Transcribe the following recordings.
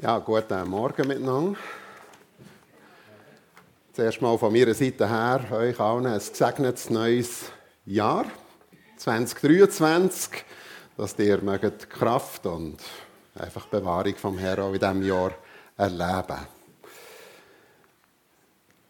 Ja, guten Morgen miteinander. Zuerst mal von meiner Seite her euch allen ein gesegnetes neues Jahr 2023, dass ihr mögt Kraft und einfach Bewahrung vom Herrn auch in diesem Jahr erleben.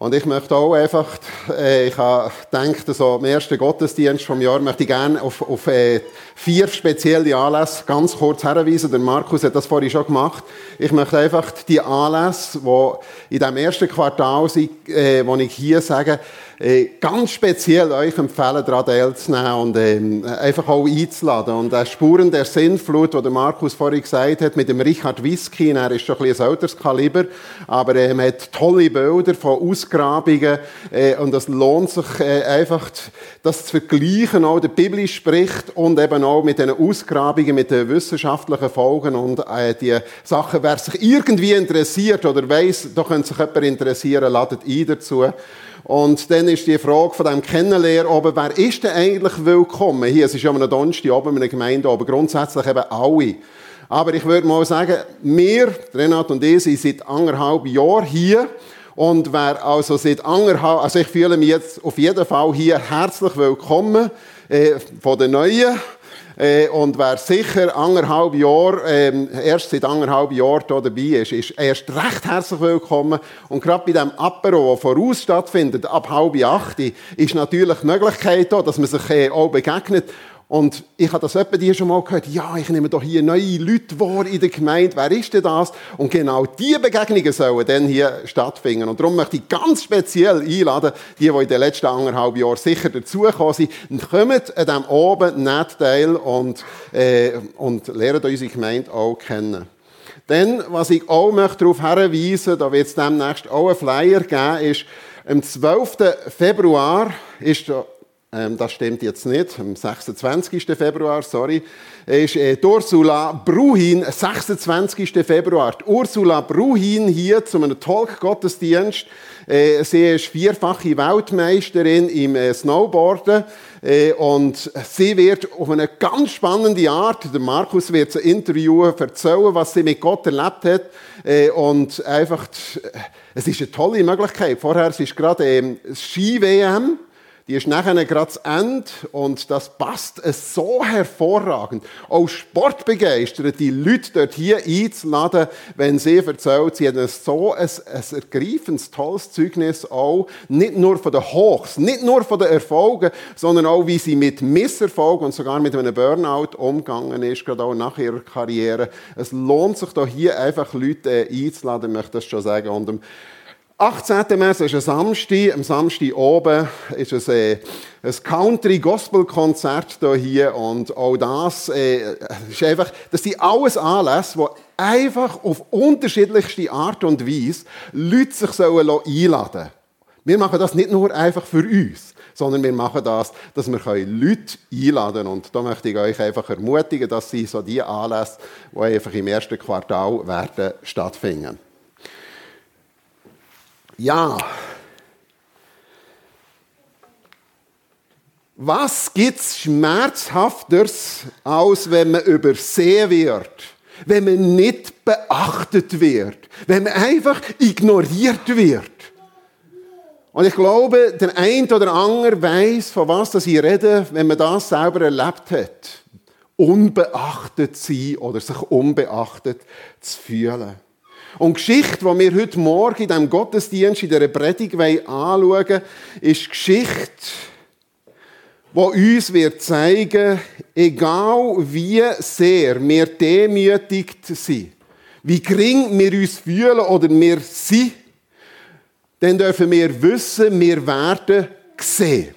Und ich möchte auch einfach, äh, ich habe gedacht, so im ersten Gottesdienst vom Jahr möchte ich gerne auf, auf äh, vier spezielle Anlässe ganz kurz hinweisen. Der Markus hat das vorhin schon gemacht. Ich möchte einfach die Anlässe, die in dem ersten Quartal sind, äh, wo ich hier sage, äh, ganz speziell euch empfehlen, daran teilzunehmen und ähm, einfach auch einzuladen. Und äh, Spuren der Sinnflut, die der Markus vorhin gesagt hat, mit dem Richard Whisky, er ist schon ein bisschen ein älteres Kaliber, aber er ähm, hat tolle Bilder von Ausgrabungen äh, und es lohnt sich äh, einfach, das zu vergleichen, auch der Bibel spricht und eben auch mit den Ausgrabungen, mit den wissenschaftlichen Folgen und äh, die Sachen, wer sich irgendwie interessiert oder weiß, da könnte sich jemand interessieren, ladet ein dazu. Und dann ist die Frage von dem Kennenlernen oben, wer ist denn eigentlich willkommen? Hier, es ist ja am Donnerstag oben in einer Gemeinde oben, grundsätzlich eben alle. Aber ich würde mal sagen, wir, Renat und ich, sind seit anderthalb Jahren hier. Und wer also seit anderthalb, also ich fühle mich jetzt auf jeden Fall hier herzlich willkommen, äh, von den Neuen. Äh, und wer sicher anderthalb Jahre, ähm, erst seit anderthalb Jahren hier dabei ist, ist erst recht herzlich willkommen. Und gerade bei dem Apero, der voraus stattfindet, ab halb acht, ist natürlich die Möglichkeit da, dass man sich äh, auch begegnet. Und ich habe das etwa dir schon mal gehört. Ja, ich nehme doch hier neue Leute wahr in der Gemeinde. Wer ist denn das? Und genau diese Begegnungen sollen dann hier stattfinden. Und darum möchte ich ganz speziell einladen, die, die in den letzten anderthalb Jahren sicher dazugekommen sind, kommt an diesem oben nicht teil und, äh, und lernt unsere Gemeinde auch kennen. Dann, was ich auch möchte darauf hinweisen, da wird es demnächst auch einen Flyer geben, ist, am 12. Februar ist das stimmt jetzt nicht. Am 26. Februar, sorry, ist äh, Ursula Bruhin, 26. Februar. Die Ursula Bruhin hier zu einem Talk-Gottesdienst. Äh, sie ist vierfache Weltmeisterin im äh, Snowboarden. Äh, und sie wird auf eine ganz spannende Art, der Markus wird sie interviewen, erzählen, was sie mit Gott erlebt hat. Äh, und einfach, es ist eine tolle Möglichkeit. Vorher ist gerade ähm, Ski-WM die ist nachher gerade zu Ende und das passt so hervorragend. Auch sportbegeisterte Leute dort hier einzuladen, wenn sie erzählt, sie haben so ein, ein ergreifendes, tolles Zeugnis auch, nicht nur von den Hochs, nicht nur von den Erfolgen, sondern auch, wie sie mit Misserfolg und sogar mit einem Burnout umgegangen ist, gerade auch nach ihrer Karriere. Es lohnt sich da hier einfach Leute einzuladen, möchte ich das schon sagen. Und 18. März ist ein Samstag. Am Samstag oben ist es äh, ein Country-Gospel-Konzert hier. Und auch das äh, ist einfach, das sind alles Anlässe, die einfach auf unterschiedlichste Art und Weise Leute sich einladen sollen. Wir machen das nicht nur einfach für uns, sondern wir machen das, dass wir Leute einladen können. Und da möchte ich euch einfach ermutigen, dass sie so die Anlässe, die einfach im ersten Quartal werden stattfinden. Ja. Was gibt's schmerzhafteres, als wenn man übersehen wird? Wenn man nicht beachtet wird? Wenn man einfach ignoriert wird? Und ich glaube, der ein oder andere weiß, von was ich rede, wenn man das selber erlebt hat. Unbeachtet sein oder sich unbeachtet zu fühlen. Und die Geschichte, die wir heute Morgen in diesem Gottesdienst, in dieser Predigt anschauen ist die Geschichte, die uns wird zeigen, egal wie sehr wir demütigt sind, wie gering wir uns fühlen oder wir sind, dann dürfen wir wissen, wir werden gesehen.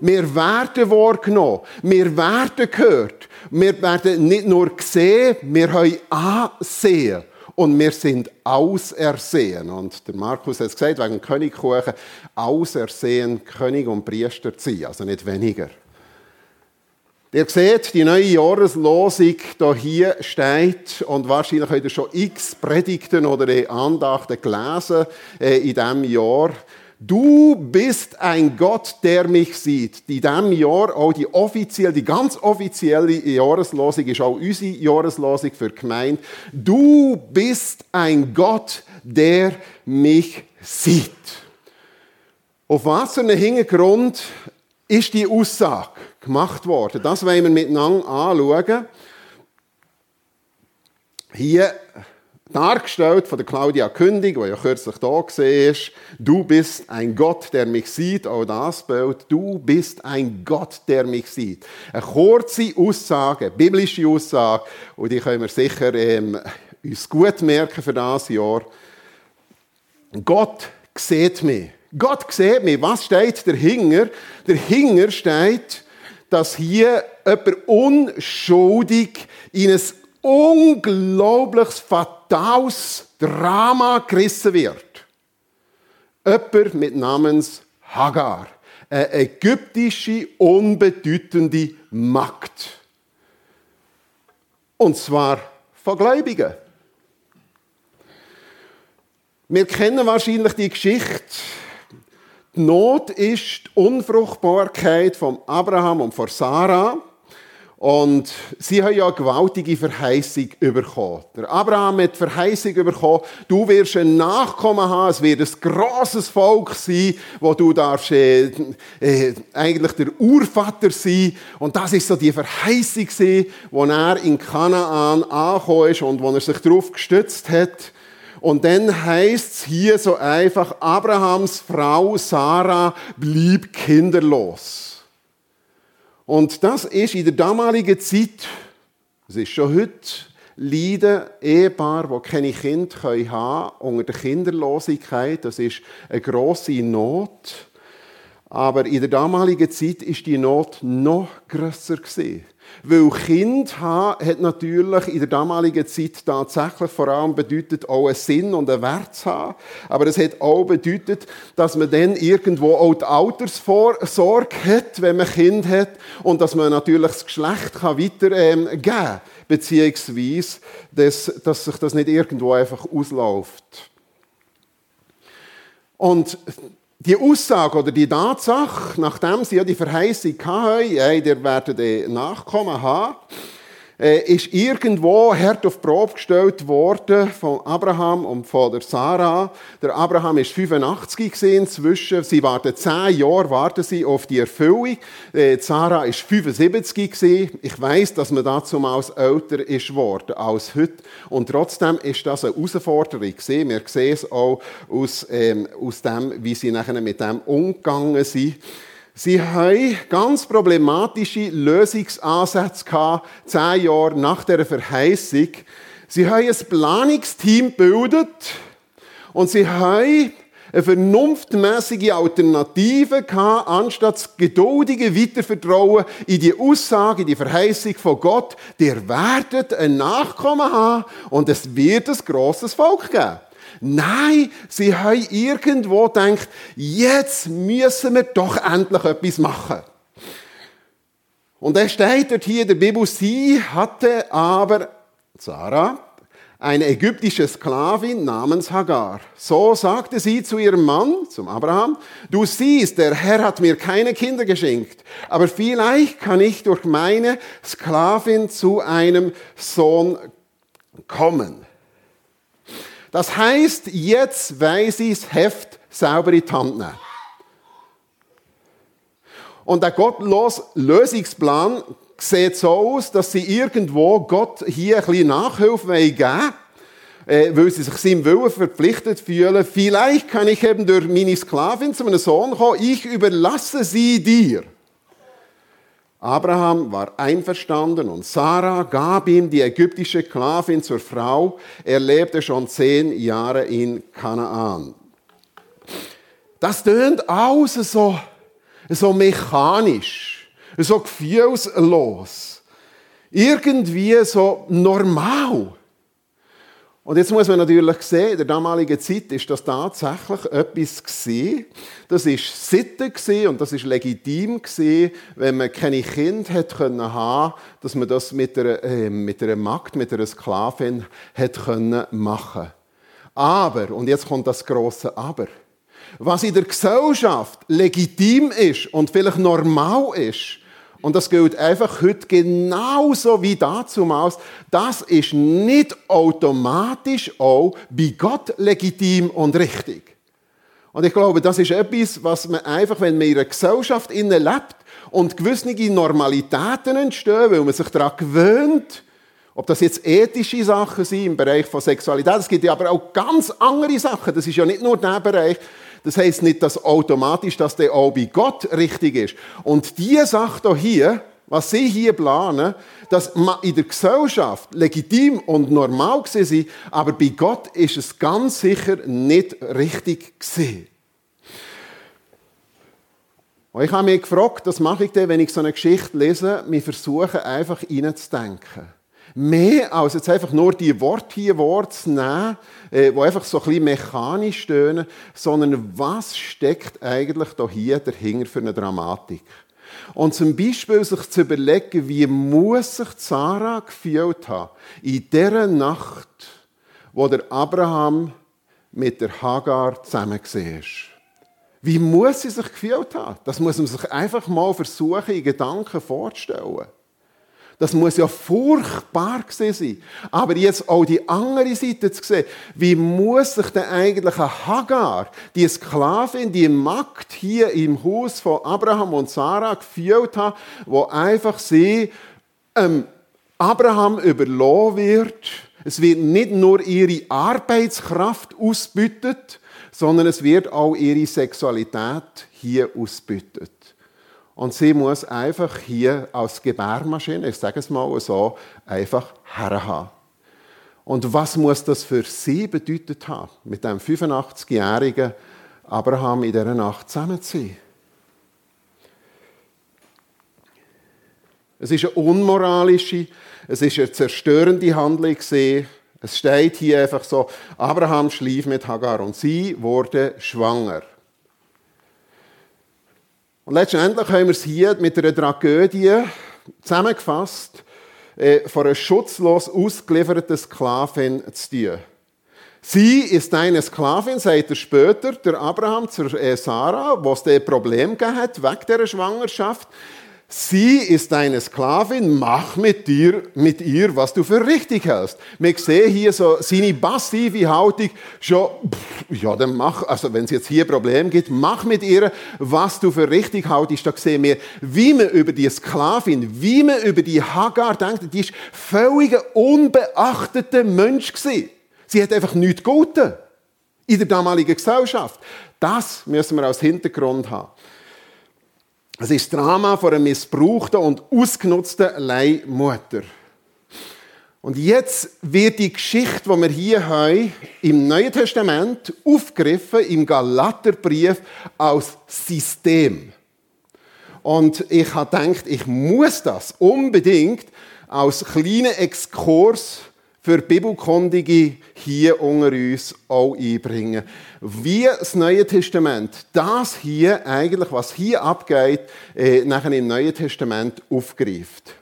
Wir werden wahrgenommen. Wir werden gehört. Wir werden nicht nur gesehen, wir haben ansehen und wir sind ausersehen. Und der Markus hat es gesagt, wegen Königkuchen, ausersehen, König und Priester zu sein, also nicht weniger. Ihr seht, die neue Jahreslosung hier steht und wahrscheinlich habt ihr schon x Predigten oder Andachten gelesen äh, in diesem Jahr. Du bist ein Gott, der mich sieht. In diesem Jahr auch die offizielle, die ganz offizielle Jahreslosung ist auch unsere Jahreslosung für die Gemeinde. Du bist ein Gott, der mich sieht. Auf was für einem Hintergrund ist die Aussage gemacht worden? Das wollen wir miteinander anschauen. Hier dargestellt von der Claudia Kündig, die ja kürzlich da war. Du bist ein Gott, der mich sieht. Auch das Bild. Du bist ein Gott, der mich sieht. Eine kurze Aussage, eine biblische Aussage. Und die können wir sicher ähm, uns gut merken für das Jahr. Gott sieht mich. Gott sieht mich. Was steht dahinter? Dahinter steht, dass hier jemand unschuldig in ein unglaubliches, fatales Drama gerissen wird. Jemand mit Namens Hagar. Eine ägyptische, unbedeutende Magd. Und zwar von Gläubigen. Wir kennen wahrscheinlich die Geschichte. Die Not ist die Unfruchtbarkeit von Abraham und von Sarah. Und sie haben ja eine gewaltige Verheißung bekommen. Der Abraham hat die Verheißung bekommen, du wirst ein Nachkommen haben, es wird ein grosses Volk sein, wo du darfst äh, äh, eigentlich der Urvater sein. Und das ist so die Verheißung wo er in Kanaan angekommen ist und wo er sich darauf gestützt hat. Und dann heißt es hier so einfach, Abrahams Frau Sarah blieb kinderlos. Und das ist in der damaligen Zeit, es ist schon heute, leiden Ehepaar, die keine Kinder haben können, unter der Kinderlosigkeit. Das ist eine grosse Not. Aber in der damaligen Zeit ist die Not noch grösser gewesen. Weil Kind haben hat natürlich in der damaligen Zeit tatsächlich vor allem bedeutet, auch einen Sinn und einen Wert zu haben. Aber es hat auch bedeutet, dass man dann irgendwo auch die Altersvorsorge hat, wenn man Kind hat. Und dass man natürlich das Geschlecht kann weitergeben ähm, kann. Beziehungsweise, dass, dass sich das nicht irgendwo einfach ausläuft. Und die Aussage oder die Tatsache, nachdem sie ja die Verheißung hatten, hey, ihr werdet Nachkommen haben, ist irgendwo hart auf die Probe gestellt worden von Abraham und von der Sarah. Der Abraham ist 85 inzwischen. Sie warten zehn Jahre warten sie auf die Erfüllung. Äh, Sarah ist 75 gewesen. Ich weiß, dass man dazu als älter ist worden als heute. Und trotzdem ist das eine Herausforderung gewesen. Wir sehen es auch aus, ähm, aus dem, wie sie nachher mit dem umgegangen sind. Sie haben ganz problematische Lösungsansätze gehabt, zehn Jahre nach der Verheißung. Sie haben ein Planungsteam gebildet und sie haben eine vernunftmäßige Alternative gehabt, anstatt das geduldige Weitervertrauen in die Aussage, in die Verheißung von Gott, der werdet ein Nachkommen haben und es wird ein grosses Volk geben. Nein, sie haben irgendwo gedacht, jetzt müssen wir doch endlich etwas machen. Und er steht dort hier der Bibel, sie hatte aber, Sarah, eine ägyptische Sklavin namens Hagar. So sagte sie zu ihrem Mann, zum Abraham, du siehst, der Herr hat mir keine Kinder geschenkt, aber vielleicht kann ich durch meine Sklavin zu einem Sohn kommen. Das heißt, jetzt weiß ich das Heft sauber in die Hand nehmen. Und der gottlose Lösungsplan sieht so aus, dass sie irgendwo Gott hier ein bisschen Nachhilfe geben wollen, äh, weil sie sich seinem Willen verpflichtet fühlen. Vielleicht kann ich eben durch meine Sklavin zu einem Sohn kommen. Ich überlasse sie dir. Abraham war einverstanden und Sarah gab ihm die ägyptische Sklavin zur Frau. Er lebte schon zehn Jahre in Kanaan. Das tönt aus so, so mechanisch, so gefühlslos, irgendwie so normal. Und jetzt muss man natürlich sehen, in der damaligen Zeit ist das tatsächlich etwas gewesen. Das ist Sitte und das ist legitim gewesen, wenn man keine Kinder hat können haben, dass man das mit einer, äh, mit einer Magd, mit einer Sklavin hat können machen. Aber, und jetzt kommt das große Aber. Was in der Gesellschaft legitim ist und vielleicht normal ist, und das gilt einfach heute genauso wie damals. Das ist nicht automatisch auch bei Gott legitim und richtig. Und ich glaube, das ist etwas, was man einfach, wenn man in einer Gesellschaft lebt und gewisse Normalitäten entstehen, weil man sich daran gewöhnt, ob das jetzt ethische Sachen sind im Bereich von Sexualität, es gibt ja aber auch ganz andere Sachen. Das ist ja nicht nur der Bereich. Das heißt nicht, dass automatisch, dass der auch bei Gott richtig ist. Und diese Sache hier, was Sie hier planen, dass in der Gesellschaft legitim und normal war, aber bei Gott ist es ganz sicher nicht richtig gesehen. Und ich habe mich gefragt, was mache ich denn, wenn ich so eine Geschichte lese? Wir versuchen einfach reinzudenken mehr als jetzt einfach nur die Worte hier Worte zu nehmen, äh, die einfach so ein bisschen mechanisch stöhnen, sondern was steckt eigentlich da hier dahinter für eine Dramatik? Und zum Beispiel sich zu überlegen, wie muss sich Sarah gefühlt haben in dieser Nacht, wo der Abraham mit der Hagar zusammen war. Wie muss sie sich gefühlt haben? Das muss man sich einfach mal versuchen, in Gedanken vorzustellen. Das muss ja furchtbar sein. Aber jetzt auch die andere Seite zu sehen. Wie muss sich denn eigentlich Hagar, die Sklavin, die Magd hier im Haus von Abraham und Sarah gefühlt haben, wo einfach sie ähm, Abraham überlassen wird. Es wird nicht nur ihre Arbeitskraft ausbütet, sondern es wird auch ihre Sexualität hier ausbütet. Und sie muss einfach hier als Gebärmaschine, ich sage es mal so, einfach herhaben. Und was muss das für sie bedeutet haben, mit dem 85-jährigen Abraham in dieser Nacht zusammen zu sein? Es ist eine unmoralische, es ist eine zerstörende Handlung. Es steht hier einfach so: Abraham schlief mit Hagar und sie wurde schwanger. Und letztendlich haben wir es hier mit einer Tragödie zusammengefasst, äh, von einer schutzlos ausgelieferten Sklavin zu tun. Sie ist eine Sklavin, sagt er später, der Abraham zur äh, Sarah, es ein Problem hat, wegen dieser Schwangerschaft. Sie ist deine Sklavin, mach mit dir, mit ihr, was du für richtig hältst. Wir sehen hier so seine passive Haltung schon, pff, ja, dann mach, also wenn es jetzt hier ein Problem gibt, mach mit ihr, was du für richtig haltest. Da sehen wir, wie man über die Sklavin, wie man über die Hagar denkt, die ist völlig ein unbeachteter Mensch gewesen. Sie hat einfach nichts Gutes in der damaligen Gesellschaft. Das müssen wir als Hintergrund haben. Es ist Drama von einer missbrauchten und ausgenutzten Leihmutter. Und jetzt wird die Geschichte, die wir hier haben, im Neuen Testament aufgegriffen, im Galaterbrief, als System. Und ich habe gedacht, ich muss das unbedingt als kleinen Exkurs für Bibelkundige hier unter uns auch einbringen. Wie das Neue Testament das hier eigentlich, was hier abgeht, äh, nachher im Neuen Testament aufgreift.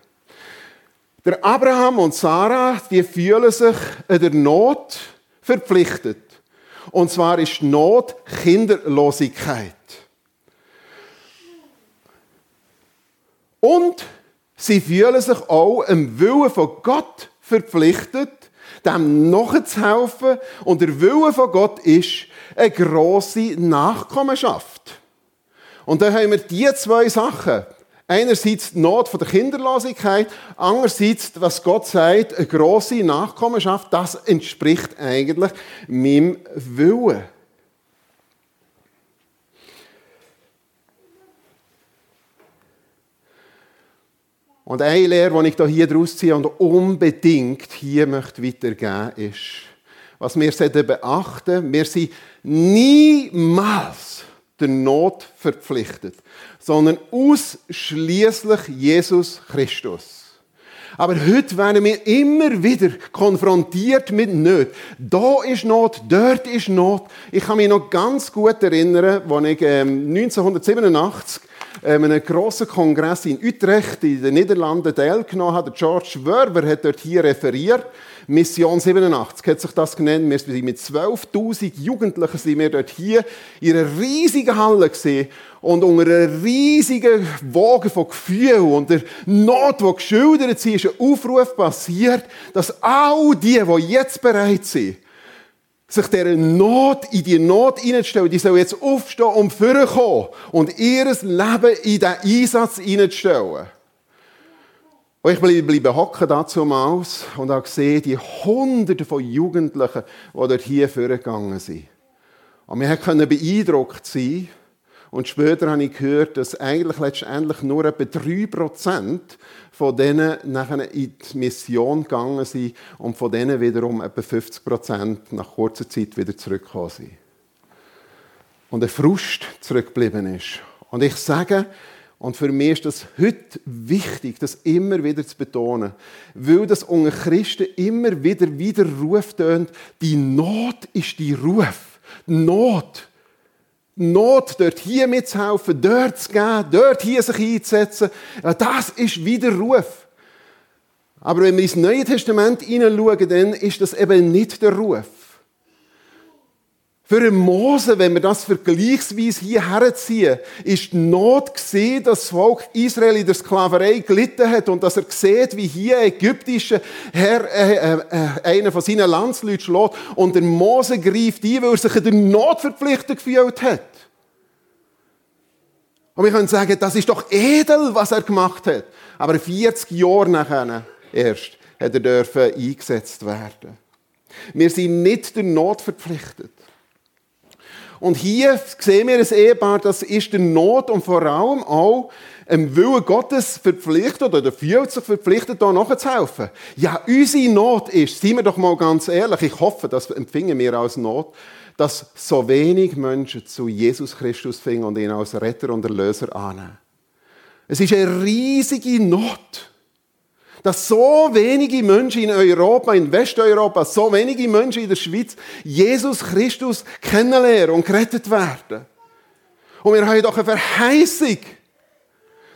Der Abraham und Sarah, die fühlen sich der Not verpflichtet. Und zwar ist Not Kinderlosigkeit. Und sie fühlen sich auch im Willen von Gott verpflichtet, dem nachzuhelfen. Und der Wille von Gott ist eine grosse Nachkommenschaft. Und da haben wir die zwei Sachen. Einerseits die Not der Kinderlosigkeit, andererseits, was Gott sagt, eine grosse Nachkommenschaft, das entspricht eigentlich meinem Willen. Und eine Lehre, die ich hier daraus ziehe und unbedingt hier möchte weitergeben ist, was wir beachten wir sind niemals der Not verpflichtet, sondern ausschließlich Jesus Christus. Aber heute werden wir immer wieder konfrontiert mit Not. Da ist Not, dort ist Not. Ich kann mich noch ganz gut erinnern, als ich 1987 ähm, einem grossen Kongress in Utrecht in den Niederlanden teilgenommen habe. George Werber hat dort hier referiert. Mission 87 hat sich das genannt. Wir sind mit 12.000 Jugendlichen sind wir dort hier in einer riesigen Halle gesehen und unter einer riesigen Woge von Gefühlen und der Not, die geschildert sie, ist ein Aufruf passiert, dass all die, die jetzt bereit sind, sich dieser Not, in die Not hineinzustellen, die sollen jetzt aufstehen und vorkommen und ihr Leben in diesen Einsatz hineinzustellen. Und ich bleibe hocken dazu aus und habe gesehen, die Hunderte von Jugendlichen, die dort hier vorgegangen sind. Und wir konnten beeindruckt sein. Und später habe ich gehört, dass eigentlich letztendlich nur etwa 3% von denen nachher in die Mission gegangen sind und von denen wiederum etwa 50% nach kurzer Zeit wieder zurückgekommen sind. Und ein Frust zurückgeblieben ist. Und ich sage, und für mich ist das heute wichtig, das immer wieder zu betonen, weil das unter Christen immer wieder wieder Ruf tönt, die Not ist die Ruf. Die Not. Not, dort hier mitzuhelfen, dort zu geben, dort hier sich einzusetzen, das ist wieder Ruf. Aber wenn wir ins Neue Testament hineinschauen, dann ist das eben nicht der Ruf. Für einen Mose, wenn wir das vergleichsweise hier herziehen, ist die Not gesehen, dass das Volk Israel in der Sklaverei gelitten hat und dass er sieht, wie hier ein ägyptischer Herr äh, äh, äh, einer von seinen Landsleuten schlägt und der Mose greift ein, weil er sich in der Not verpflichtet gefühlt hat. Und wir können sagen, das ist doch edel, was er gemacht hat. Aber 40 Jahre nachher erst hat er dürfen eingesetzt werden. Wir sind nicht der Not verpflichtet. Und hier sehen wir ein Ehepaar, das ist der Not und vor allem auch im Willen Gottes verpflichtet oder fühlt sich verpflichtet, da nachzuhelfen. Ja, unsere Not ist, seien wir doch mal ganz ehrlich, ich hoffe, das empfingen wir als Not, dass so wenig Menschen zu Jesus Christus finden und ihn als Retter und Erlöser annehmen. Es ist eine riesige Not dass so wenige Menschen in Europa, in Westeuropa, so wenige Menschen in der Schweiz Jesus Christus kennenlernen und gerettet werden. Und wir haben doch eine Verheißung,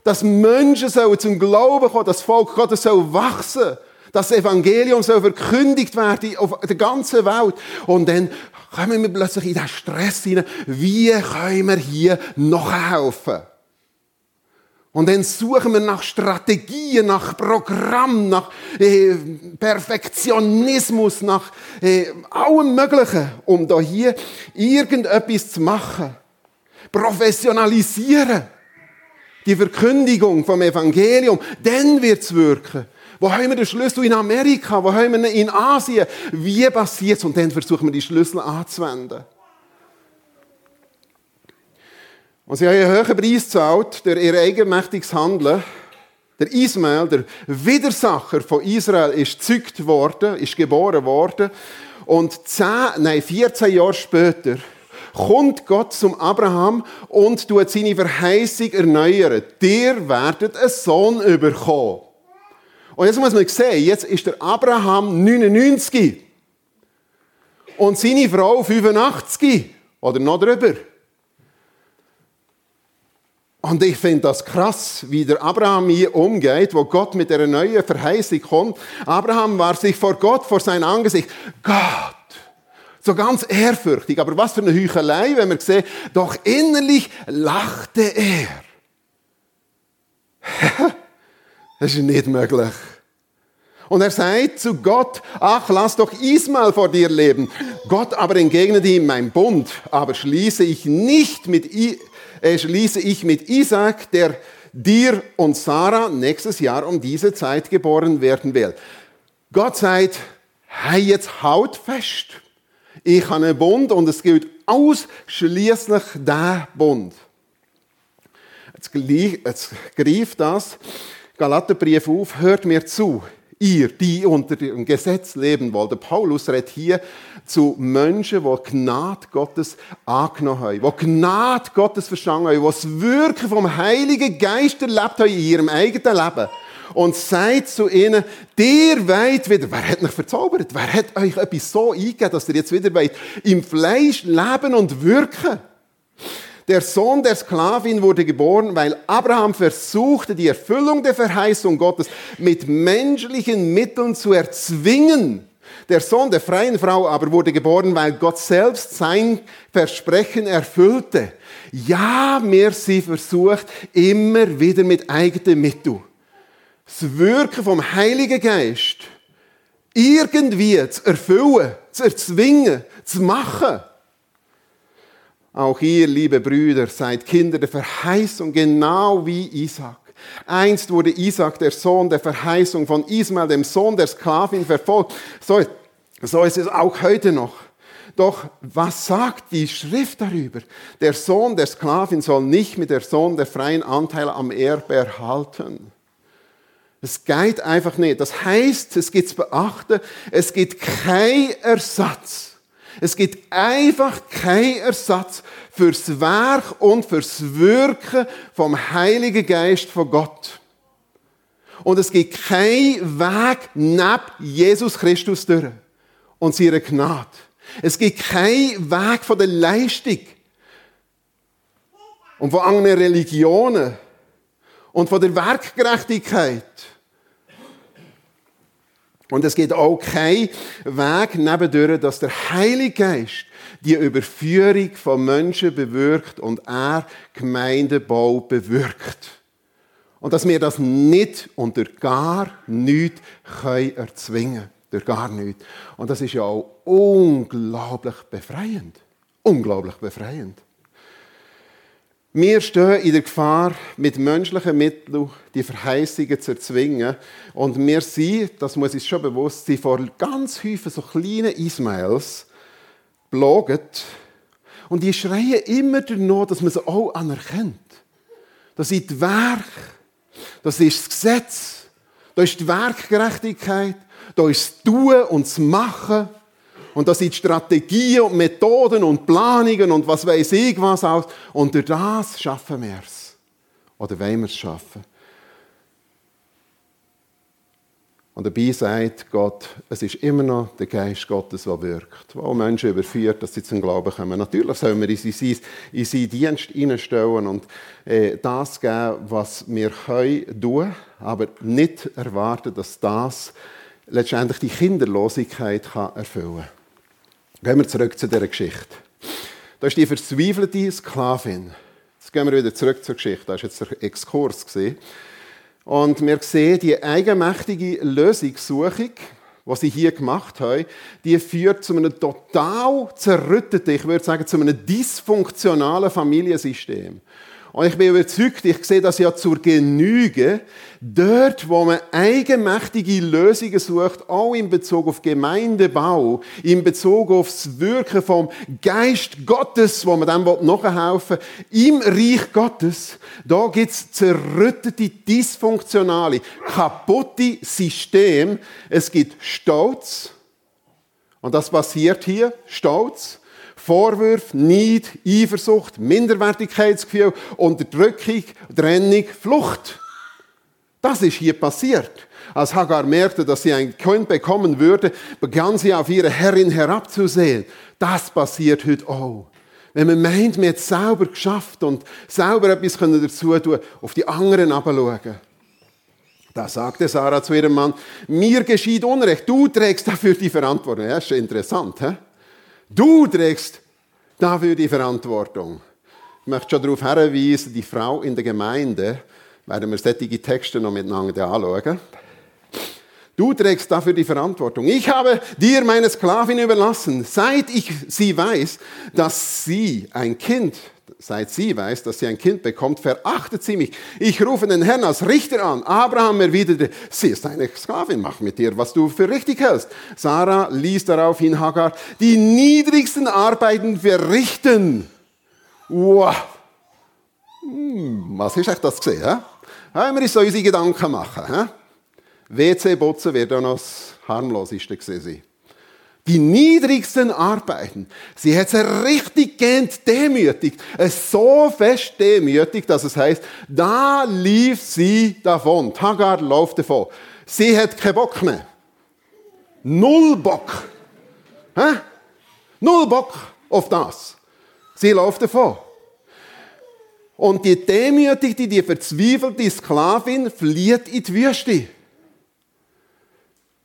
dass Menschen sollen zum Glauben kommen, dass das Volk Gottes soll wachsen dass das Evangelium soll verkündigt werden auf der ganzen Welt. Und dann kommen wir plötzlich in diesen Stress hinein. Wie können wir hier noch helfen? Und dann suchen wir nach Strategien, nach Programm, nach äh, Perfektionismus, nach äh, allem Möglichen, um da hier irgendetwas zu machen. Professionalisieren. Die Verkündigung vom Evangelium, dann wird's wirken. Wo haben wir den Schlüssel in Amerika? Wo haben wir ihn in Asien? Wie passiert's? Und dann versuchen wir die Schlüssel anzuwenden. Und sie haben einen hohen Preis gezahlt durch ihr eigenmächtiges Handeln. Der Ismael, der Widersacher von Israel, ist gezeugt worden, ist geboren worden. Und 10, nein, 14 Jahre später kommt Gott zum Abraham und tut seine Verheißung erneuern. Dir werdet einen Sohn überkommen. Und jetzt muss man sehen, jetzt ist der Abraham 99 und seine Frau 85 oder noch drüber. Und ich finde das krass, wie der Abraham hier umgeht, wo Gott mit der neuen Verheißung kommt. Abraham war sich vor Gott, vor sein Angesicht. Gott! So ganz ehrfürchtig. Aber was für eine Heuchelei, wenn wir sehen, doch innerlich lachte er. das ist nicht möglich. Und er sagt zu Gott, ach, lass doch Ismael vor dir leben. Gott aber entgegnet ihm, mein Bund, aber schließe ich nicht mit äh, schließe ich mit Isaac, der dir und Sarah nächstes Jahr um diese Zeit geboren werden will. Gott sagt, hey, jetzt haut fest. Ich habe einen Bund und es gilt ausschließlich der Bund. Jetzt, jetzt greift das Galaterbrief auf, hört mir zu ihr, die unter dem Gesetz leben wollt. Paulus redet hier zu Menschen, die Gnade Gottes angenommen haben, die Gnade Gottes verstanden haben, die das Wirken vom Heiligen Geist erlebt haben in ihrem eigenen Leben. Und sagt zu ihnen, der weit wieder, wer hat mich verzaubert? Wer hat euch etwas so eingegeben, dass ihr jetzt wieder weit im Fleisch leben und wirken? Der Sohn der Sklavin wurde geboren, weil Abraham versuchte, die Erfüllung der Verheißung Gottes mit menschlichen Mitteln zu erzwingen. Der Sohn der freien Frau aber wurde geboren, weil Gott selbst sein Versprechen erfüllte. Ja, mehr sie versucht, immer wieder mit eigenem Mittel. Das Wirken vom Heiligen Geist irgendwie zu erfüllen, zu erzwingen, zu machen. Auch ihr, liebe Brüder, seid Kinder der Verheißung, genau wie Isaac. Einst wurde Isaac, der Sohn der Verheißung, von Ismael, dem Sohn der Sklavin, verfolgt. So, so ist es auch heute noch. Doch was sagt die Schrift darüber? Der Sohn der Sklavin soll nicht mit der Sohn der freien Anteil am Erbe erhalten. Es geht einfach nicht. Das heißt, es gibt zu beachten, es gibt keinen Ersatz. Es gibt einfach keinen Ersatz fürs Werk und fürs Wirken vom Heiligen Geist von Gott. Und es gibt keinen Weg neben Jesus Christus durch und seiner Gnade. Es gibt keinen Weg von der Leistung und von anderen Religionen und von der Werkgerechtigkeit. Und es gibt auch keinen Weg nebendurch, dass der Heilige Geist die Überführung von Menschen bewirkt und er Gemeindebau bewirkt. Und dass wir das nicht durch gar nichts können erzwingen Durch gar nichts. Und das ist ja auch unglaublich befreiend. Unglaublich befreiend. Wir stehen in der Gefahr, mit menschlichen Mitteln die Verheißungen zu erzwingen. Und wir sind, das muss uns schon bewusst sein, vor ganz häufig so kleinen Ismails bloget. Und die schreien immer danach, dass man sie auch anerkennt. Das ist das Werk, das ist das Gesetz, da ist die Werkgerechtigkeit, da das Tun und das Machen. Und das sind Strategien und Methoden und Planungen und was weiß ich was aus. Und durch das schaffen wir es. Oder wollen wir es schaffen? Und dabei sagt Gott, es ist immer noch der Geist Gottes, der wirkt, der Menschen überführt, dass sie zum Glauben kommen. Natürlich sollen wir in seinen, in seinen Dienst hineinstellen und äh, das geben, was wir können tun, aber nicht erwarten, dass das letztendlich die Kinderlosigkeit kann erfüllen kann. Gehen wir zurück zu dieser Geschichte. Da ist die verzweifelte Sklavin. Jetzt gehen wir wieder zurück zur Geschichte. Da war jetzt der Exkurs. Und wir sehen die eigenmächtige Lösungssuchung, die sie hier gemacht haben, die führt zu einem total zerrütteten, ich würde sagen, zu einem dysfunktionalen Familiensystem. Und ich bin überzeugt, ich sehe das ja zur Genüge, dort, wo man eigenmächtige Lösungen sucht, auch in Bezug auf Gemeindebau, in Bezug auf das Wirken vom Geist Gottes, wo man dann nachhelfen will, im Reich Gottes, da gibt es zerrüttete, dysfunktionale, kaputte Systeme. Es gibt Stolz. Und das passiert hier, Stolz. Vorwürfe, Neid, Eifersucht, Minderwertigkeitsgefühl, Unterdrückung, Trennung, Flucht. Das ist hier passiert. Als Hagar merkte, dass sie ein Kind bekommen würde, begann sie auf ihre Herrin herabzusehen. Das passiert heute auch. Wenn man meint, man hat es sauber geschafft und sauber etwas dazu tun auf die anderen abschauen. Da sagte Sarah zu ihrem Mann, mir geschieht Unrecht, du trägst dafür die Verantwortung. Ja, ist interessant, hä? Du trägst dafür die Verantwortung. Ich möchte schon darauf hinweisen, die Frau in der Gemeinde, werden wir solche Texte noch miteinander anschauen. Du trägst dafür die Verantwortung. Ich habe dir meine Sklavin überlassen, seit ich sie weiß, dass sie ein Kind Seit sie weiß, dass sie ein Kind bekommt, verachtet sie mich. Ich rufe den Herrn als Richter an. Abraham erwiderte, sie ist eine Sklavin, mach mit ihr, was du für richtig hältst. Sarah ließ daraufhin Hagar die niedrigsten Arbeiten verrichten. Wow. Hm, was ist echt das gesehen? He? Wenn wir so unsere Gedanken machen. WC-Botzen wird auch noch das harmloseste gesehen die niedrigsten Arbeiten. Sie hat sie richtig gehend demütigt. Es so fest demütigt, dass es heißt, da lief sie davon. Hagar läuft davon. Sie hat keinen Bock mehr. Null Bock. Hä? Null Bock auf das. Sie läuft davon. Und die demütigte, die verzweifelte Sklavin flieht in die Wüste.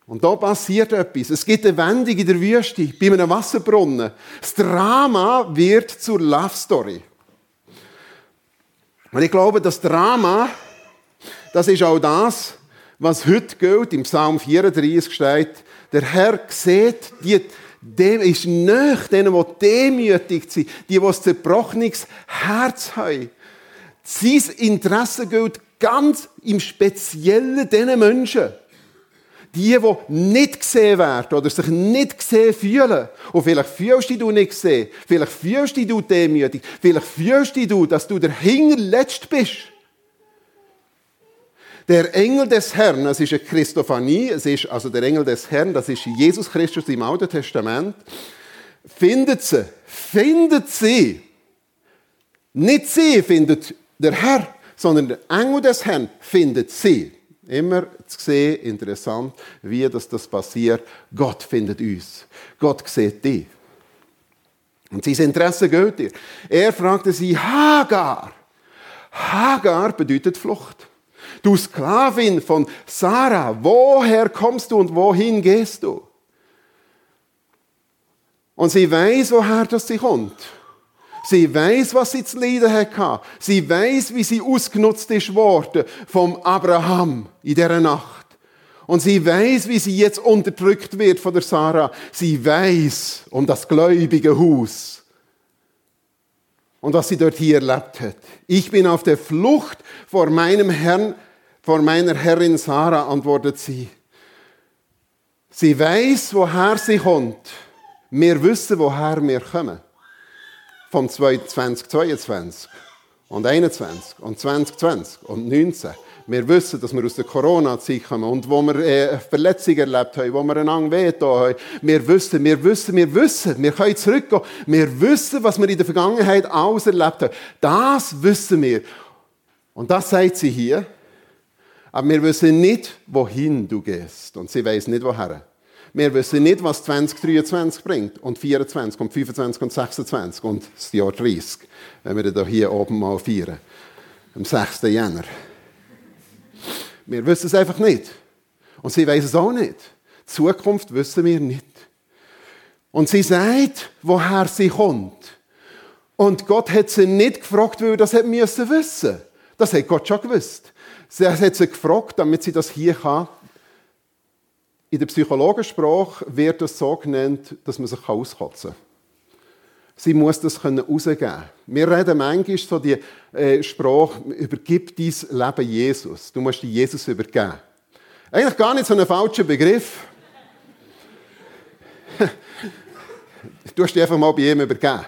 Und da passiert etwas. Es gibt eine Wendung in der Wüste, bei einem Wasserbrunnen. Das Drama wird zur Love Story. Und ich glaube, das Drama, das ist auch das, was heute gilt. Im Psalm 34 steht, der Herr sieht, die, dem ist nicht denen, die demütig sind, die, die ein zerbrochenes Herz haben. Sein Interesse gilt ganz im Speziellen diesen Menschen. Die, die nicht gesehen werden oder sich nicht gesehen fühlen. Und vielleicht fühlst du dich nicht gesehen. Vielleicht fühlst du dich demütig. Vielleicht fühlst du dass du der Hingerletzt bist. Der Engel des Herrn, das ist eine Christophanie, es ist also der Engel des Herrn, das ist Jesus Christus im Alten Testament, findet sie, findet sie. Nicht sie findet der Herr, sondern der Engel des Herrn findet sie. Immer zu sehen, interessant, wie das, das passiert. Gott findet uns. Gott sieht dich. Und sein Interesse geht dir. Er fragte sie, Hagar. Hagar bedeutet Flucht. Du Sklavin von Sarah, woher kommst du und wohin gehst du? Und sie weiß, woher das sie kommt. Sie weiß, was sie zu leiden hatte. Sie weiß, wie sie ausgenutzt ist worden vom Abraham in dieser Nacht. Und sie weiß, wie sie jetzt unterdrückt wird von der Sarah. Sie weiß um das gläubige Haus. Und was sie dort hier erlebt hat. Ich bin auf der Flucht vor meinem Herrn, vor meiner Herrin Sarah, antwortet sie. Sie weiß, woher sie kommt. Wir wissen, woher wir kommen vom 2022 und 21 und 2020 und 19. Wir wissen, dass wir aus der Corona-Zeit kommen und wo wir äh, Verletzungen erlebt haben, wo wir einander wehgetan haben. Wir wissen, wir wissen, wir wissen, wir können zurückgehen. Wir wissen, was wir in der Vergangenheit alles erlebt haben. Das wissen wir. Und das sagt sie hier. Aber wir wissen nicht, wohin du gehst. Und sie weiß nicht, woher. Wir wissen nicht, was 2023 bringt und 24 und 25 und 26 und das Jahr 30, wenn wir da hier oben mal feiern, am 6. Jänner. Wir wissen es einfach nicht. Und sie weiß es auch nicht. Die Zukunft wissen wir nicht. Und sie sagt, woher sie kommt. Und Gott hat sie nicht gefragt, weil er das wissen müssen. Das hat Gott schon gewusst. Sie hat sie gefragt, damit sie das hier kann in der Psychologensprache wird das so genannt, dass man sich auskotzen kann. Sie muss das rausgeben können. Wir reden manchmal so die äh, Sprache, übergib dein Leben Jesus. Du musst dir Jesus übergeben. Eigentlich gar nicht so ein falscher Begriff. du hast dich einfach mal bei ihm übergeben.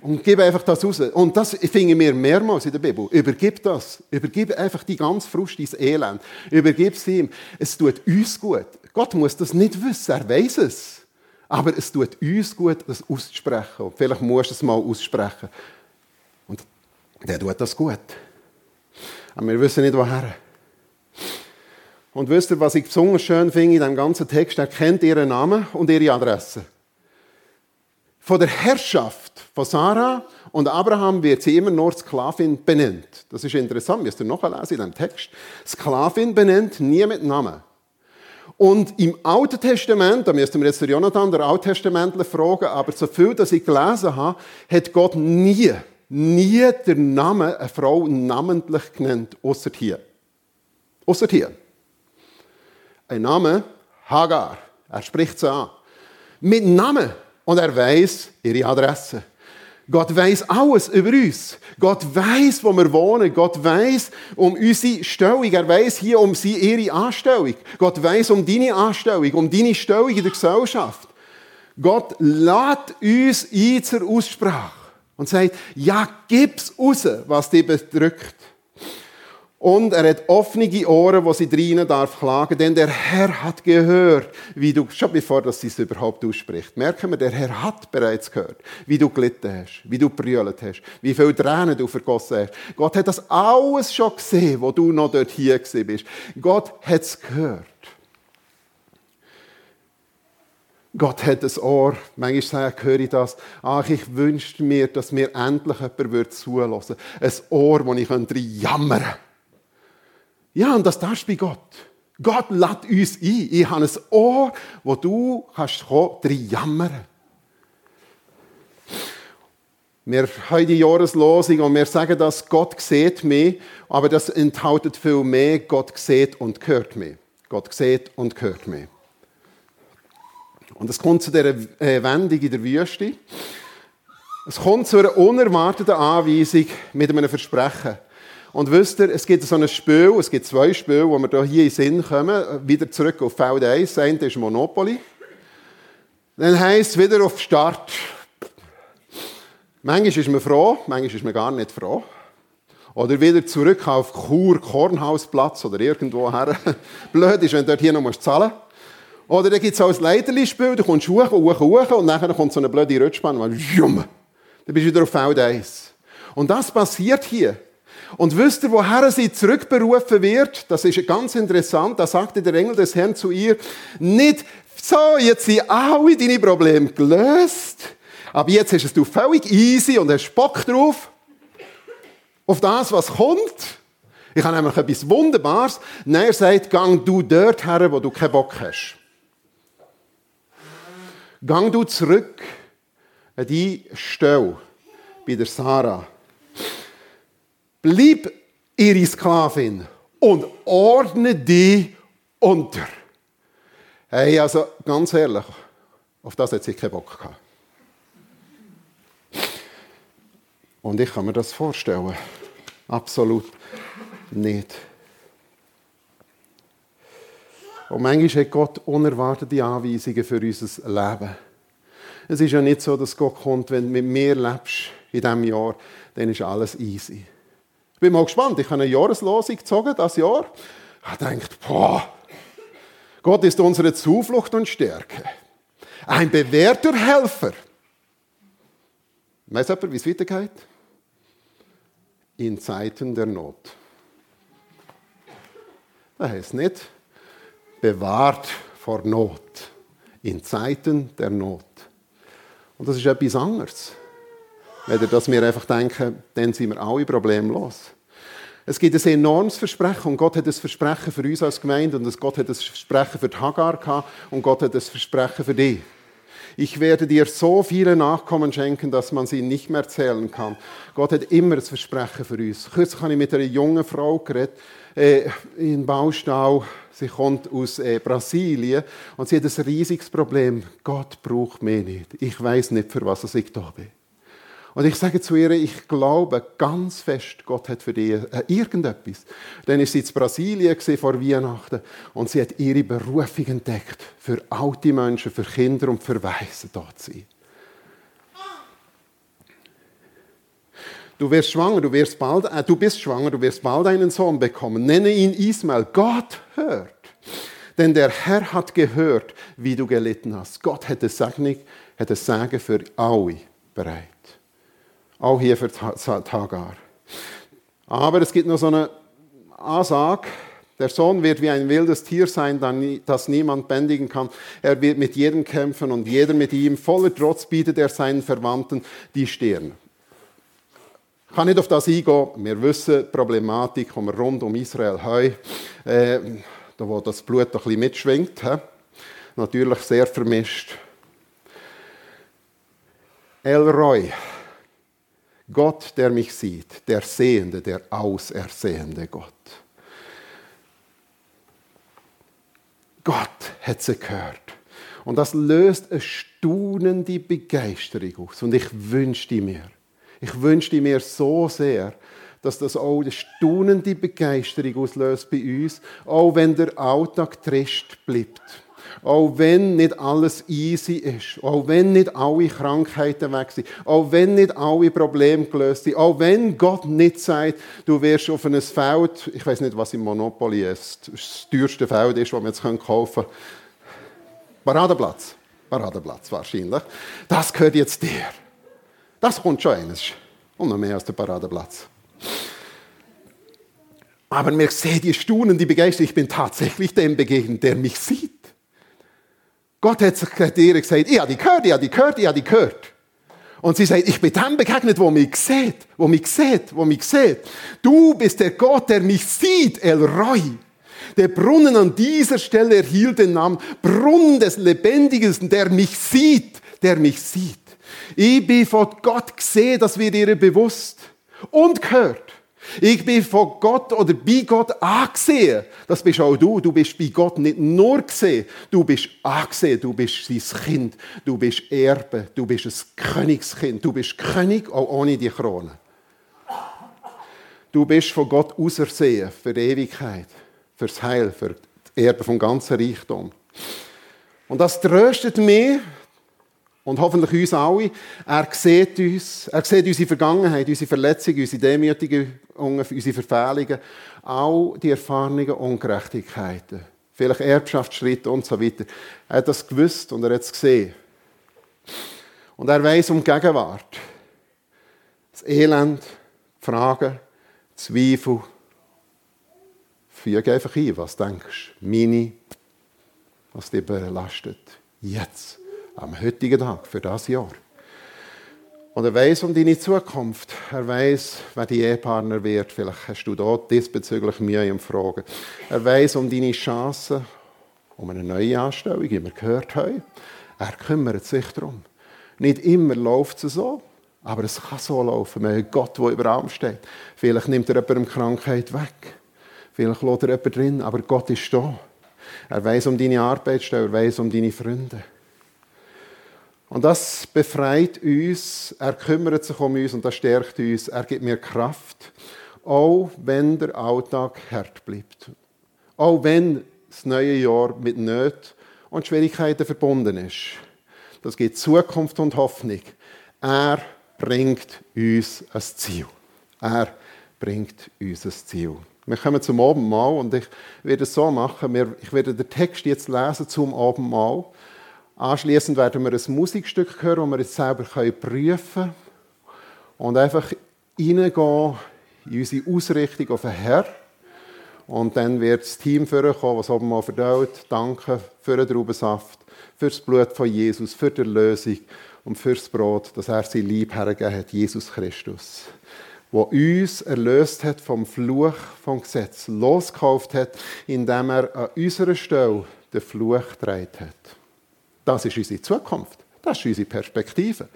Und gib einfach das raus. Und das finden wir mehrmals in der Bibel. Übergib das. Übergib einfach die ganze Frust, dein Elend. Übergib es ihm. Es tut uns gut. Gott muss das nicht wissen, er weiß es. Aber es tut uns gut, das auszusprechen. Und vielleicht musst du es mal aussprechen. Und der tut das gut. Aber wir wissen nicht, woher. Und wisst ihr, was ich besonders schön finde in diesem ganzen Text? Er kennt ihren Namen und ihre Adresse. Von der Herrschaft von Sarah und Abraham wird sie immer nur Sklavin benannt. Das ist interessant, müsst ihr noch lesen in diesem Text. Sklavin benennt nie mit Namen. Und im Alten Testament, da müssten wir jetzt Jonathan, der Alttestamentler, fragen, aber so viel, dass ich gelesen habe, hat Gott nie, nie den Namen einer Frau namentlich genannt, außer hier. Außer hier. Ein Name, Hagar. Er spricht sie an. Mit Namen. Und er weiß ihre Adresse. Gott weiß alles über uns. Gott weiß, wo wir wohnen. Gott weiß um unsere Stellung. Er weiß hier um sie, ihre Anstellung. Gott weiß um deine Anstellung, um deine Stellung in der Gesellschaft. Gott lädt uns ein zur Aussprache und sagt, ja, gib's raus, was dich bedrückt. Und er hat offene Ohren, wo sie drinnen darf klagen, denn der Herr hat gehört, wie du, schon bevor das sie es überhaupt ausspricht, merken wir, der Herr hat bereits gehört, wie du gelitten hast, wie du brüllt hast, wie viele Tränen du vergossen hast. Gott hat das alles schon gesehen, wo du noch dort hier bist. Gott hat es gehört. Gott hat ein Ohr. Manchmal höre ich das. Ach, ich wünschte mir, dass mir endlich jemand zulassen würde. Ein Ohr, wo ich jammern könnte. Ja, und das darfst du bei Gott. Gott lädt uns ein. Ich habe ein Ohr, wo du kannst drin jammern wir haben die Jahreslosung und wir sagen, dass Gott sieht mich, aber das enthält viel mehr. Gott sieht und hört mich. Gott sieht und hört mich. Und es kommt zu dieser äh, Wendung in der Wüste. Es kommt zu einer unerwarteten Anweisung mit einem Versprechen. Und wisst ihr, es gibt so ein Spiel, es gibt zwei Spiele, wo wir hier in den Sinn kommen, wieder zurück auf Feld 1. Das eine ist Monopoly. Dann heisst es wieder auf Start. Manchmal ist man froh, manchmal ist man gar nicht froh. Oder wieder zurück auf Chur, Kornhausplatz oder irgendwo her. Blöd ist, wenn du dort hier noch zahlen musst. Oder dann gibt es auch ein Leiterli-Spiel, du kommst hoch, hoch, hoch und dann kommt so eine blöde Rutschbahn und dann bist du wieder auf Feld 1. Und das passiert hier. Und wisst ihr, woher sie zurückberufen wird? Das ist ganz interessant. Da sagte der Engel des Herrn zu ihr, nicht so, jetzt sind alle deine Probleme gelöst, aber jetzt es du völlig easy und hast Bock drauf, auf das, was kommt. Ich habe nämlich etwas Wunderbares. Nein, er sagt, gang du dort her, wo du keinen Bock hast. Gang du zurück an die Stelle bei der Sarah. Bleib ihre Sklavin und ordne die unter. Hey, also ganz ehrlich, auf das hat sie keinen Bock gehabt. Und ich kann mir das vorstellen. Absolut nicht. Und manchmal hat Gott unerwartete Anweisungen für unser Leben. Es ist ja nicht so, dass Gott kommt, wenn du mit mir lebst in diesem Jahr, dann ist alles easy. Bin mal gespannt. Ich habe eine Jahreslosung gezogen, das Jahr. Ich denke, boah, Gott ist unsere Zuflucht und Stärke. Ein bewährter Helfer. Weiß jemand, wie es weitergeht? In Zeiten der Not. Das heißt nicht, bewahrt vor Not. In Zeiten der Not. Und das ist etwas anderes. Wenn dass wir einfach denken, dann sind wir alle problemlos. Es gibt ein enormes Versprechen und Gott hat ein Versprechen für uns als Gemeinde und Gott hat ein Versprechen für die Hagar gehabt und Gott hat ein Versprechen für dich. Ich werde dir so viele Nachkommen schenken, dass man sie nicht mehr zählen kann. Gott hat immer ein Versprechen für uns. Kürzlich habe ich mit einer jungen Frau geredet, äh, in Baustau. Sie kommt aus äh, Brasilien und sie hat ein riesiges Problem. Gott braucht mich nicht. Ich weiß nicht, für was ich da bin. Und ich sage zu ihr, ich glaube ganz fest, Gott hat für dich äh, irgendetwas. Dann ist sie in Brasilien vor Weihnachten und sie hat ihre Berufung entdeckt, für alte Menschen, für Kinder und für Waisen dort zu sein. Du wirst schwanger, du wirst bald, äh, du bist schwanger, du wirst bald einen Sohn bekommen. Nenne ihn Ismael. Gott hört. Denn der Herr hat gehört, wie du gelitten hast. Gott hätte Segen, hätte Segen für alle bereit. Auch hier für Hagar. Aber es gibt noch so eine Ansage, der Sohn wird wie ein wildes Tier sein, das niemand bändigen kann. Er wird mit jedem kämpfen und jeder mit ihm. Voller Trotz bietet er seinen Verwandten die Stirn. Ich kann nicht auf das eingehen. Wir wissen die Problematik um rund um Israel heu, äh, wo das Blut ein bisschen mitschwingt. He? Natürlich sehr vermischt. El Roy, Gott, der mich sieht, der Sehende, der ausersehende Gott. Gott hat sie gehört. Und das löst eine staunende Begeisterung aus. Und ich wünschte mir, ich wünschte mir so sehr, dass das auch eine staunende Begeisterung auslöst bei uns, auch wenn der Alltag trist bleibt. Auch wenn nicht alles easy ist, auch wenn nicht alle Krankheiten weg sind, auch wenn nicht alle Probleme gelöst sind, auch wenn Gott nicht sagt, du wirst auf ein Feld, ich weiß nicht, was im Monopoly ist, das teuerste Feld ist, das wir jetzt kaufen können. Paradeplatz. Paradeplatz wahrscheinlich. Das gehört jetzt dir. Das kommt schon eines. Und noch mehr als der Paradeplatz. Aber mir sehen die Stunden, die Begeisterung, ich bin tatsächlich dem begegnet, der mich sieht. Gott hat dir gesagt, ich habe die gehört, ich habe die gehört, ich habe die gehört. Und sie sagt, ich bin dem begegnet, wo mich sieht, wo mich sieht, wo mich sieht. Du bist der Gott, der mich sieht, El Roy. Der Brunnen an dieser Stelle erhielt den Namen Brunnen des Lebendigen, der mich sieht, der mich sieht. Ich bin von Gott gesehen, das wird ihr bewusst und gehört. Ich bin von Gott oder bei Gott angesehen. Das bist auch du. Du bist bei Gott nicht nur gesehen, du bist angesehen. Du bist sein Kind. Du bist Erbe. Du bist ein Königskind. Du bist König, auch ohne die Krone. Du bist von Gott ausersehen für die Ewigkeit, fürs Heil, für das Erbe vom ganzen Reichtum. Und das tröstet mich, und hoffentlich uns alle. Er sieht uns, er sieht unsere Vergangenheit, unsere Verletzungen, unsere Demütigungen, unsere Verfehlungen, all die Erfahrungen, Ungerechtigkeiten, vielleicht Erbschaftsschritte und so weiter. Er hat das gewusst und er hat es gesehen. Und er weiß um die Gegenwart. Das Elend, die Fragen, Zweifel. Füge einfach ein, was du denkst. Meine, was dich belastet. Jetzt am heutigen Tag, für das Jahr. Und er weiß um deine Zukunft. Er weiß, wer die Ehepartner wird. Vielleicht hast du dort diesbezüglich Mühe im Fragen. Er weiß um deine Chancen, um eine neue Anstellung, wie wir gehört haben. Er kümmert sich darum. Nicht immer läuft es so, aber es kann so laufen. Wir haben Gott, der über allem steht. Vielleicht nimmt er jemandem Krankheit weg. Vielleicht lässt er jemanden drin, aber Gott ist da. Er weiß um deine Arbeitsstelle, er weiß um deine Freunde. Und das befreit uns, er kümmert sich um uns und das stärkt uns, er gibt mir Kraft, auch wenn der Alltag hart bleibt. Auch wenn das neue Jahr mit Nöten und Schwierigkeiten verbunden ist. Das gibt Zukunft und Hoffnung. Er bringt uns ein Ziel. Er bringt uns ein Ziel. Wir kommen zum Abendmahl und ich werde es so machen, ich werde den Text jetzt lesen zum Abendmahl Anschließend werden wir ein Musikstück hören, das wir jetzt selber prüfen können und einfach reingehen in unsere Ausrichtung auf den Herr. Und dann wird das Team vorkommen, was oben mal verdaut. Danke für den Traubensaft, für das Blut von Jesus, für die Erlösung und für das Brot, das er sein Lieb hergegeben hat, Jesus Christus. Wo uns erlöst hat vom Fluch vom Gesetz, losgekauft hat, indem er an unserer Stelle den Fluch getragen hat. Das ist unsere Zukunft. Das ist unsere Perspektive.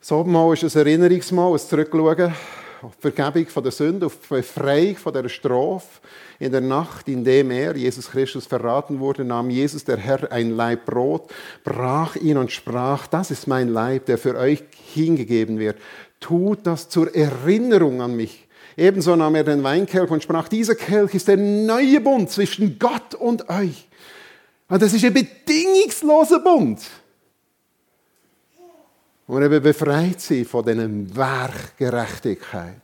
Das Abendmahl ist ein Erinnerungsmahl, ein Zurückschauen auf die Vergebung von der Sünde, auf die Befreiung von der Strafe. In der Nacht, in dem er, Jesus Christus, verraten wurde, nahm Jesus, der Herr, ein Leib Brot, brach ihn und sprach, das ist mein Leib, der für euch hingegeben wird. Tut das zur Erinnerung an mich. Ebenso nahm er den Weinkelch und sprach, dieser Kelch ist der neue Bund zwischen Gott und euch. Und das ist ein bedingungsloser Bund. Und er befreit sie von diesem Werk Gerechtigkeit.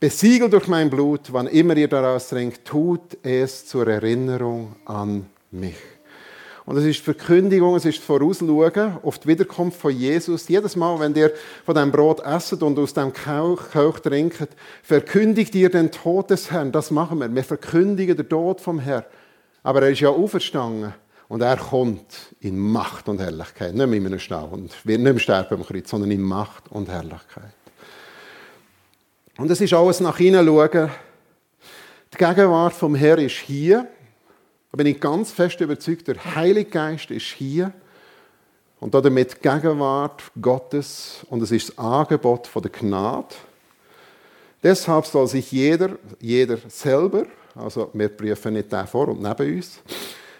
Besiegelt durch mein Blut, wann immer ihr daraus trinkt, tut es zur Erinnerung an mich. Und es ist Verkündigung, es ist Vorausschauen auf die Wiederkunft von Jesus. Jedes Mal, wenn ihr von dem Brot esset und aus dem Kelch, Kelch trinkt, verkündigt ihr den Tod des Herrn. Das machen wir. Wir verkündigen den Tod vom Herrn. Aber er ist ja auferstanden. Und er kommt in Macht und Herrlichkeit. Nicht mehr in einem Stau und wird nicht mehr sterben am Kreuz, sondern in Macht und Herrlichkeit. Und es ist alles nach innen schauen. Die Gegenwart vom Herrn ist hier. Da bin ich ganz fest überzeugt, der Heilige Geist ist hier und damit die Gegenwart Gottes und es ist das Angebot der Gnade. Deshalb soll sich jeder, jeder selber, also wir prüfen nicht den vor und neben uns,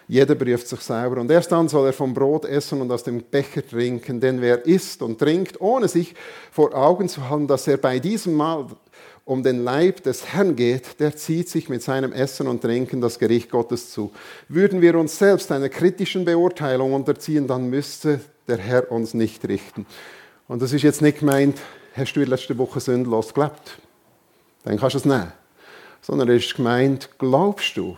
jeder prüft sich selber. Und erst dann soll er vom Brot essen und aus dem Becher trinken. Denn wer isst und trinkt, ohne sich vor Augen zu halten, dass er bei diesem Mal um den Leib des Herrn geht, der zieht sich mit seinem Essen und Trinken das Gericht Gottes zu. Würden wir uns selbst einer kritischen Beurteilung unterziehen, dann müsste der Herr uns nicht richten. Und das ist jetzt nicht gemeint, hast du in letzter Woche sündlos gelebt? Dann kannst du es nehmen. Sondern es ist gemeint, glaubst du,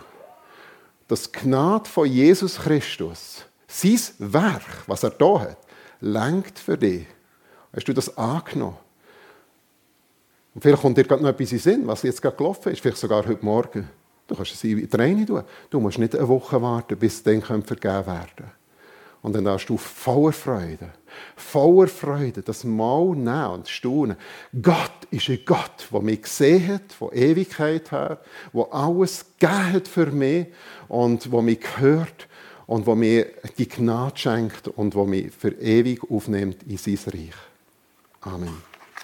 dass Gnade von Jesus Christus, sein Werk, was er da hat, lenkt für dich? Hast du das angenommen? Und vielleicht kommt dir gerade noch etwas in den Sinn, was jetzt gerade gelaufen ist, vielleicht sogar heute Morgen. Du kannst es in die Träne tun. Du musst nicht eine Woche warten, bis es dann vergeben werden Und dann darfst du voller Freude, voller Freude das Mal nehmen und staunen. Gott ist ein Gott, der mich gesehen hat, von Ewigkeit her, der alles gegeben hat für mich und der mich hört und der mir die Gnade schenkt und der mich für ewig aufnimmt in sein Reich. Amen.